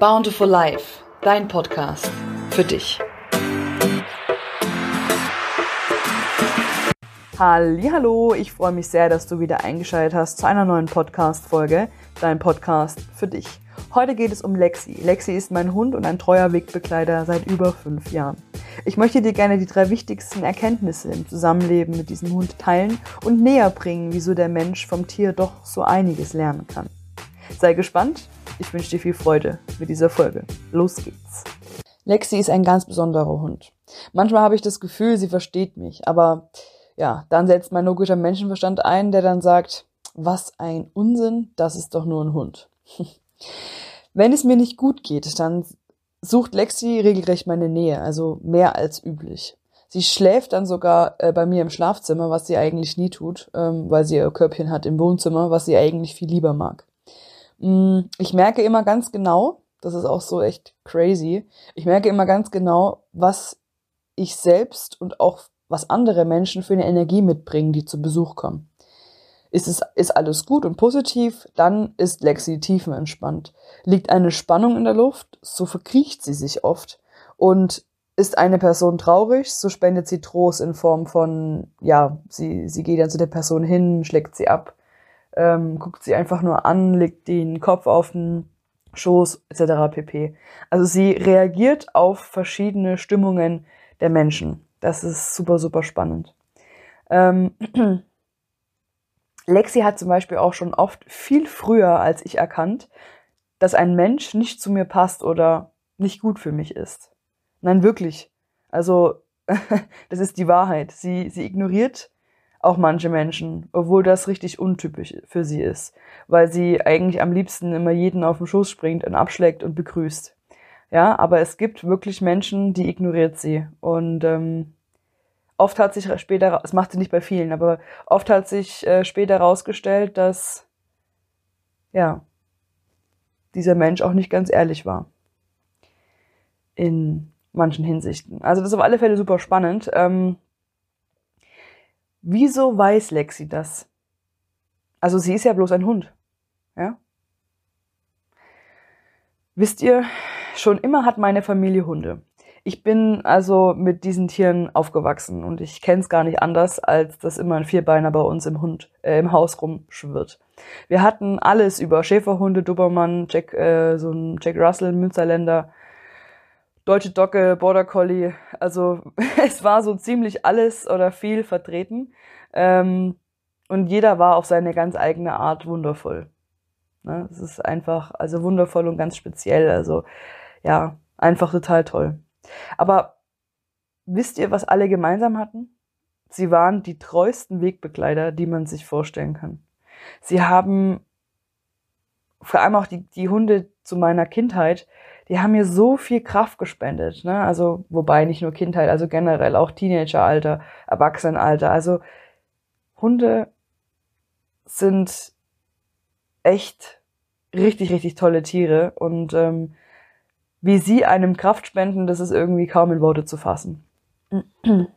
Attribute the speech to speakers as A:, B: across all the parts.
A: Bountiful Life, dein Podcast für dich.
B: Hallo, ich freue mich sehr, dass du wieder eingeschaltet hast zu einer neuen Podcast Folge, dein Podcast für dich. Heute geht es um Lexi. Lexi ist mein Hund und ein treuer Wegbegleiter seit über fünf Jahren. Ich möchte dir gerne die drei wichtigsten Erkenntnisse im Zusammenleben mit diesem Hund teilen und näher bringen, wieso der Mensch vom Tier doch so einiges lernen kann. Sei gespannt ich wünsche dir viel Freude mit dieser Folge. Los geht's. Lexi ist ein ganz besonderer Hund. Manchmal habe ich das Gefühl, sie versteht mich, aber ja, dann setzt mein logischer Menschenverstand ein, der dann sagt, was ein Unsinn, das ist doch nur ein Hund. Wenn es mir nicht gut geht, dann sucht Lexi regelrecht meine Nähe, also mehr als üblich. Sie schläft dann sogar äh, bei mir im Schlafzimmer, was sie eigentlich nie tut, ähm, weil sie ihr Körbchen hat im Wohnzimmer, was sie eigentlich viel lieber mag. Mm, ich merke immer ganz genau, das ist auch so echt crazy, ich merke immer ganz genau, was ich selbst und auch was andere Menschen für eine Energie mitbringen, die zu Besuch kommen. Ist es, ist alles gut und positiv, dann ist Lexi tiefenentspannt. Liegt eine Spannung in der Luft, so verkriecht sie sich oft. Und ist eine Person traurig, so spendet sie Trost in Form von, ja, sie, sie geht dann zu der Person hin, schlägt sie ab ähm, guckt sie einfach nur an, legt den Kopf auf den Schoß etc. pp. Also sie reagiert auf verschiedene Stimmungen der Menschen. Das ist super, super spannend. Ähm, Lexi hat zum Beispiel auch schon oft viel früher als ich erkannt, dass ein Mensch nicht zu mir passt oder nicht gut für mich ist. Nein, wirklich. Also, das ist die Wahrheit. Sie, sie ignoriert auch manche Menschen, obwohl das richtig untypisch für sie ist, weil sie eigentlich am liebsten immer jeden auf den Schoß springt und abschlägt und begrüßt. Ja, aber es gibt wirklich Menschen, die ignoriert sie. Und ähm, oft hat sich später, es macht sie nicht bei vielen, aber oft hat sich äh, später herausgestellt, dass ja dieser Mensch auch nicht ganz ehrlich war. In manchen Hinsichten. Also das ist auf alle Fälle super spannend. Ähm, Wieso weiß Lexi das? Also sie ist ja bloß ein Hund. Ja? Wisst ihr, schon immer hat meine Familie Hunde. Ich bin also mit diesen Tieren aufgewachsen und ich kenne es gar nicht anders, als dass immer ein Vierbeiner bei uns im Hund äh, im Haus rumschwirrt. Wir hatten alles über Schäferhunde, Dobermann, Jack, äh, so ein Jack Russell, Münsterländer, deutsche Docke, Border Collie. Also es war so ziemlich alles oder viel vertreten. Ähm, und jeder war auf seine ganz eigene Art wundervoll. Ne? Es ist einfach, also wundervoll und ganz speziell. Also ja, einfach total toll. Aber wisst ihr, was alle gemeinsam hatten? Sie waren die treuesten Wegbegleiter, die man sich vorstellen kann. Sie haben vor allem auch die, die Hunde zu meiner Kindheit, die haben mir so viel Kraft gespendet. Ne? Also, wobei nicht nur Kindheit, also generell auch Teenageralter, Erwachsenenalter. Also Hunde sind echt richtig, richtig tolle Tiere. Und ähm, wie sie einem Kraft spenden, das ist irgendwie kaum in Worte zu fassen.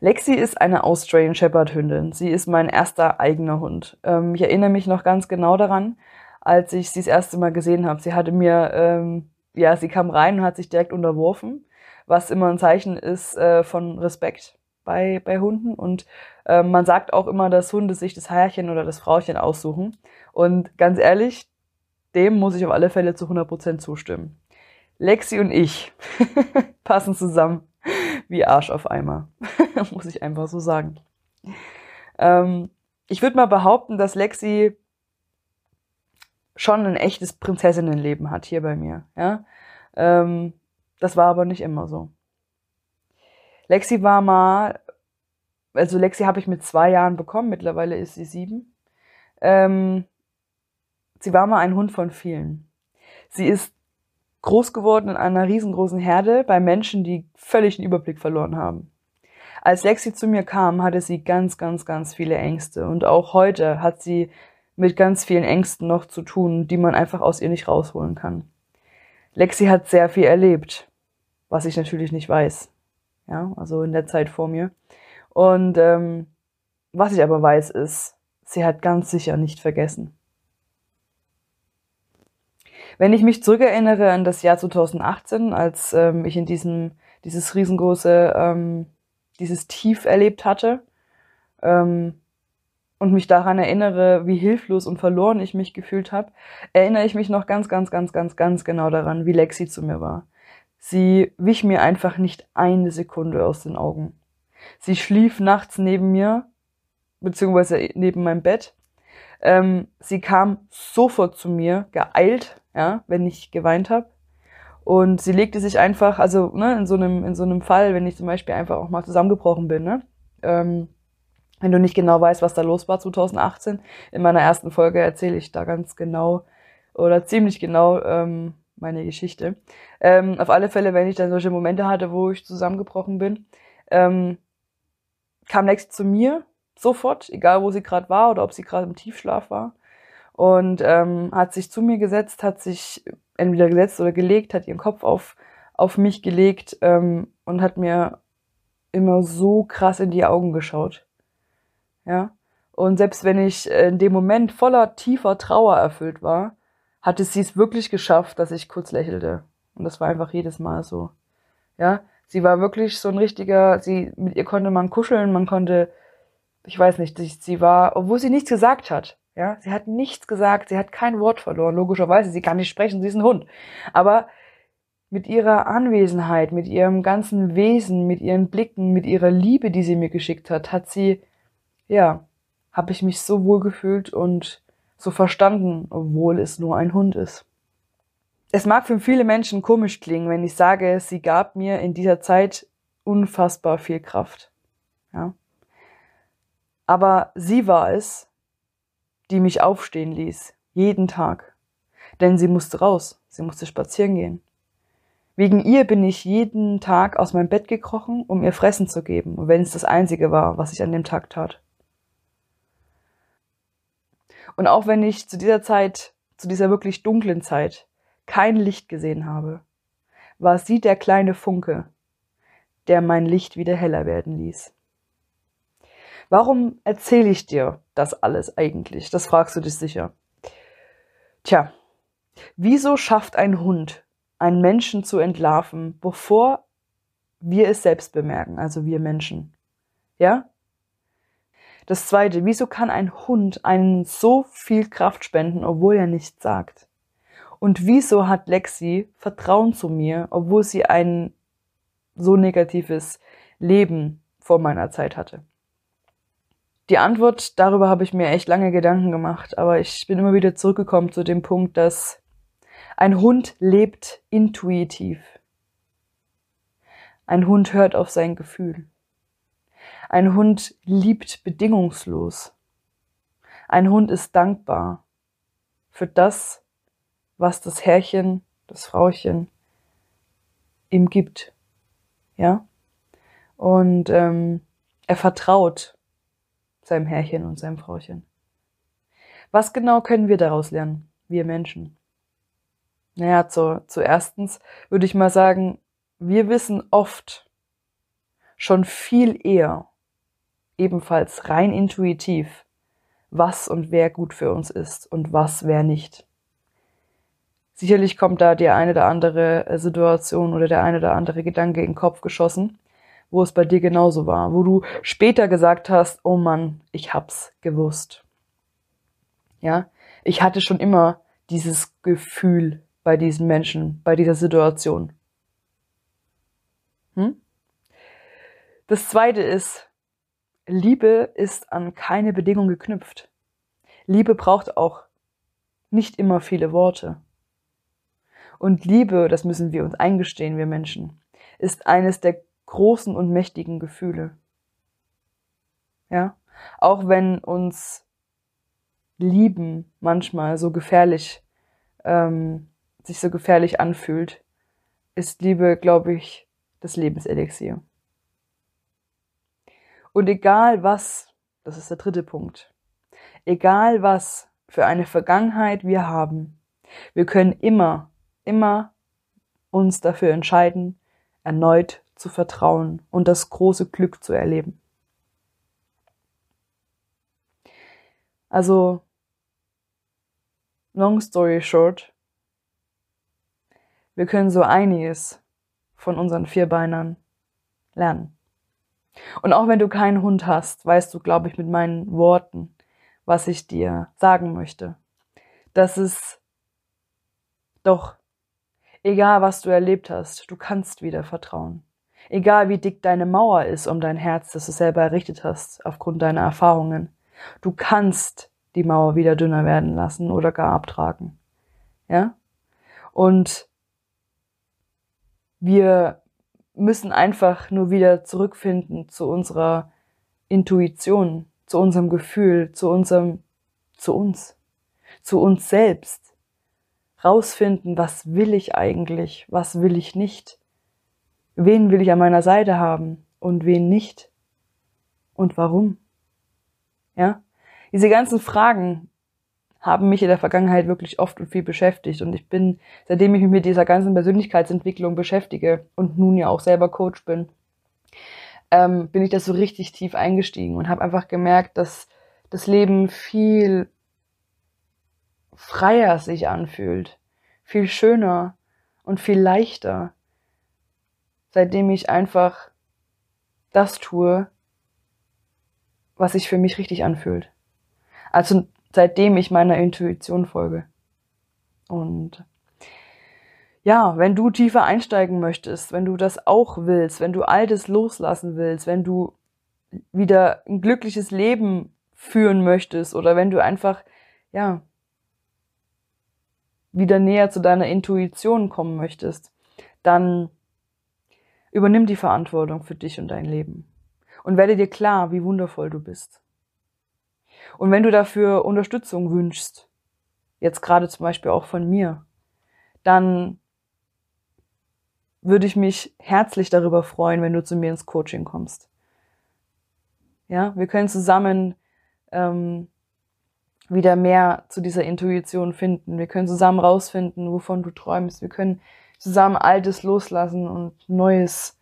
B: Lexi ist eine Australian Shepherd Hündin. Sie ist mein erster eigener Hund. Ähm, ich erinnere mich noch ganz genau daran, als ich sie das erste Mal gesehen habe. Sie hatte mir, ähm, ja, sie kam rein und hat sich direkt unterworfen, was immer ein Zeichen ist äh, von Respekt bei, bei Hunden. Und äh, man sagt auch immer, dass Hunde sich das Herrchen oder das Frauchen aussuchen. Und ganz ehrlich, dem muss ich auf alle Fälle zu 100% zustimmen. Lexi und ich passen zusammen wie Arsch auf Eimer. Muss ich einfach so sagen. Ähm, ich würde mal behaupten, dass Lexi schon ein echtes Prinzessinnenleben hat hier bei mir. Ja? Ähm, das war aber nicht immer so. Lexi war mal, also Lexi habe ich mit zwei Jahren bekommen, mittlerweile ist sie sieben. Ähm, sie war mal ein Hund von vielen. Sie ist groß geworden in einer riesengroßen Herde bei Menschen, die völlig den Überblick verloren haben. Als Lexi zu mir kam, hatte sie ganz, ganz, ganz viele Ängste. Und auch heute hat sie mit ganz vielen Ängsten noch zu tun, die man einfach aus ihr nicht rausholen kann. Lexi hat sehr viel erlebt, was ich natürlich nicht weiß. Ja, also in der Zeit vor mir. Und ähm, was ich aber weiß, ist, sie hat ganz sicher nicht vergessen. Wenn ich mich zurückerinnere an das Jahr 2018, als ähm, ich in diesem, dieses riesengroße, ähm, dieses Tief erlebt hatte, ähm, und mich daran erinnere, wie hilflos und verloren ich mich gefühlt habe, erinnere ich mich noch ganz, ganz, ganz, ganz, ganz genau daran, wie Lexi zu mir war. Sie wich mir einfach nicht eine Sekunde aus den Augen. Sie schlief nachts neben mir, beziehungsweise neben meinem Bett. Ähm, sie kam sofort zu mir, geeilt, ja, wenn ich geweint habe. Und sie legte sich einfach, also ne, in so einem in so einem Fall, wenn ich zum Beispiel einfach auch mal zusammengebrochen bin, ne, ähm, wenn du nicht genau weißt, was da los war 2018, in meiner ersten Folge erzähle ich da ganz genau oder ziemlich genau ähm, meine Geschichte. Ähm, auf alle Fälle, wenn ich dann solche Momente hatte, wo ich zusammengebrochen bin, ähm, kam Lex zu mir sofort, egal wo sie gerade war oder ob sie gerade im Tiefschlaf war, und ähm, hat sich zu mir gesetzt, hat sich entweder gesetzt oder gelegt, hat ihren Kopf auf, auf mich gelegt ähm, und hat mir immer so krass in die Augen geschaut. Ja. Und selbst wenn ich in dem Moment voller tiefer Trauer erfüllt war, hatte sie es wirklich geschafft, dass ich kurz lächelte. Und das war einfach jedes Mal so. Ja. Sie war wirklich so ein richtiger, sie, mit ihr konnte man kuscheln, man konnte, ich weiß nicht, sie, sie war, obwohl sie nichts gesagt hat. Ja, sie hat nichts gesagt, sie hat kein Wort verloren, logischerweise, sie kann nicht sprechen, sie ist ein Hund. Aber mit ihrer Anwesenheit, mit ihrem ganzen Wesen, mit ihren Blicken, mit ihrer Liebe, die sie mir geschickt hat, hat sie, ja, habe ich mich so wohl gefühlt und so verstanden, obwohl es nur ein Hund ist. Es mag für viele Menschen komisch klingen, wenn ich sage, sie gab mir in dieser Zeit unfassbar viel Kraft. Ja. Aber sie war es, die mich aufstehen ließ, jeden Tag. Denn sie musste raus, sie musste spazieren gehen. Wegen ihr bin ich jeden Tag aus meinem Bett gekrochen, um ihr Fressen zu geben, wenn es das Einzige war, was ich an dem Tag tat. Und auch wenn ich zu dieser Zeit, zu dieser wirklich dunklen Zeit, kein Licht gesehen habe, war sie der kleine Funke, der mein Licht wieder heller werden ließ. Warum erzähle ich dir das alles eigentlich? Das fragst du dich sicher. Tja, wieso schafft ein Hund, einen Menschen zu entlarven, bevor wir es selbst bemerken, also wir Menschen? Ja? Das zweite, wieso kann ein Hund einen so viel Kraft spenden, obwohl er nichts sagt? Und wieso hat Lexi Vertrauen zu mir, obwohl sie ein so negatives Leben vor meiner Zeit hatte? Die Antwort, darüber habe ich mir echt lange Gedanken gemacht, aber ich bin immer wieder zurückgekommen zu dem Punkt, dass ein Hund lebt intuitiv. Ein Hund hört auf sein Gefühl. Ein Hund liebt bedingungslos. Ein Hund ist dankbar für das, was das Herrchen, das Frauchen ihm gibt. Ja? Und ähm, er vertraut seinem Herrchen und seinem Frauchen. Was genau können wir daraus lernen, wir Menschen? Naja, zu, zuerstens würde ich mal sagen, wir wissen oft schon viel eher, ebenfalls rein intuitiv, was und wer gut für uns ist und was wer nicht. Sicherlich kommt da die eine oder andere äh, Situation oder der eine oder andere Gedanke in den Kopf geschossen, wo es bei dir genauso war, wo du später gesagt hast, oh Mann, ich hab's gewusst. Ja, ich hatte schon immer dieses Gefühl bei diesen Menschen, bei dieser Situation. Hm? Das zweite ist, Liebe ist an keine Bedingung geknüpft. Liebe braucht auch nicht immer viele Worte. Und Liebe, das müssen wir uns eingestehen, wir Menschen, ist eines der großen und mächtigen Gefühle. Ja, auch wenn uns Lieben manchmal so gefährlich, ähm, sich so gefährlich anfühlt, ist Liebe, glaube ich, das Lebenselixier. Und egal was, das ist der dritte Punkt, egal was für eine Vergangenheit wir haben, wir können immer, immer uns dafür entscheiden, erneut zu vertrauen und das große Glück zu erleben. Also, long story short, Wir können so einiges von unseren Vierbeinern lernen. Und auch wenn du keinen Hund hast, weißt du, glaube ich, mit meinen Worten, was ich dir sagen möchte. Dass es doch, egal was du erlebt hast, du kannst wieder vertrauen. Egal wie dick deine Mauer ist um dein Herz, das du selber errichtet hast, aufgrund deiner Erfahrungen, du kannst die Mauer wieder dünner werden lassen oder gar abtragen. Ja? Und wir müssen einfach nur wieder zurückfinden zu unserer Intuition, zu unserem Gefühl, zu unserem, zu uns, zu uns selbst. Rausfinden, was will ich eigentlich, was will ich nicht, wen will ich an meiner Seite haben und wen nicht und warum. Ja? Diese ganzen Fragen haben mich in der Vergangenheit wirklich oft und viel beschäftigt. Und ich bin, seitdem ich mich mit dieser ganzen Persönlichkeitsentwicklung beschäftige und nun ja auch selber Coach bin, ähm, bin ich das so richtig tief eingestiegen und habe einfach gemerkt, dass das Leben viel freier sich anfühlt, viel schöner und viel leichter, seitdem ich einfach das tue, was sich für mich richtig anfühlt. Also seitdem ich meiner Intuition folge. Und ja, wenn du tiefer einsteigen möchtest, wenn du das auch willst, wenn du Altes loslassen willst, wenn du wieder ein glückliches Leben führen möchtest oder wenn du einfach, ja, wieder näher zu deiner Intuition kommen möchtest, dann übernimm die Verantwortung für dich und dein Leben und werde dir klar, wie wundervoll du bist. Und wenn du dafür Unterstützung wünschst, jetzt gerade zum Beispiel auch von mir, dann würde ich mich herzlich darüber freuen, wenn du zu mir ins Coaching kommst. Ja, wir können zusammen ähm, wieder mehr zu dieser Intuition finden. Wir können zusammen rausfinden, wovon du träumst. Wir können zusammen Altes loslassen und Neues,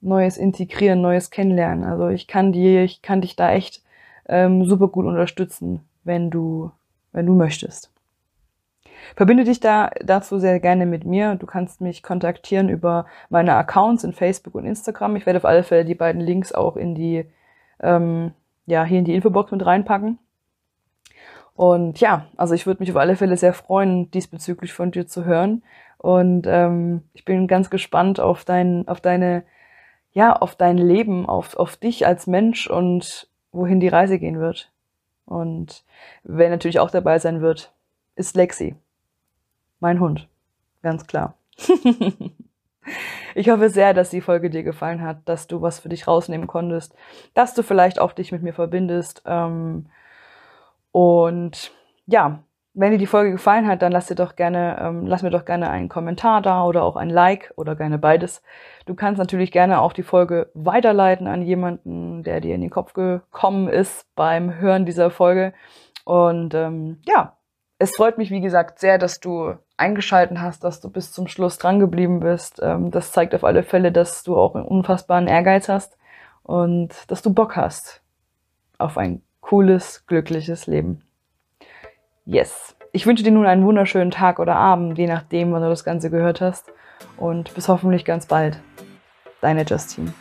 B: Neues integrieren, Neues kennenlernen. Also ich kann dir, ich kann dich da echt ähm, super gut unterstützen, wenn du, wenn du möchtest. Verbinde dich da dazu sehr gerne mit mir. Du kannst mich kontaktieren über meine Accounts in Facebook und Instagram. Ich werde auf alle Fälle die beiden Links auch in die, ähm, ja, hier in die Infobox mit reinpacken. Und ja, also ich würde mich auf alle Fälle sehr freuen, diesbezüglich von dir zu hören. Und ähm, ich bin ganz gespannt auf dein, auf deine, ja, auf dein Leben, auf, auf dich als Mensch und wohin die Reise gehen wird. Und wer natürlich auch dabei sein wird, ist Lexi. Mein Hund. Ganz klar. ich hoffe sehr, dass die Folge dir gefallen hat, dass du was für dich rausnehmen konntest, dass du vielleicht auch dich mit mir verbindest. Ähm, und ja, wenn dir die Folge gefallen hat, dann lass dir doch gerne, ähm, lass mir doch gerne einen Kommentar da oder auch ein Like oder gerne beides. Du kannst natürlich gerne auch die Folge weiterleiten an jemanden, der dir in den Kopf gekommen ist beim Hören dieser Folge. Und ähm, ja, es freut mich, wie gesagt, sehr, dass du eingeschalten hast, dass du bis zum Schluss dran geblieben bist. Ähm, das zeigt auf alle Fälle, dass du auch einen unfassbaren Ehrgeiz hast und dass du Bock hast auf ein cooles, glückliches Leben. Yes. Ich wünsche dir nun einen wunderschönen Tag oder Abend, je nachdem, wann du das Ganze gehört hast. Und bis hoffentlich ganz bald. Deine Justine.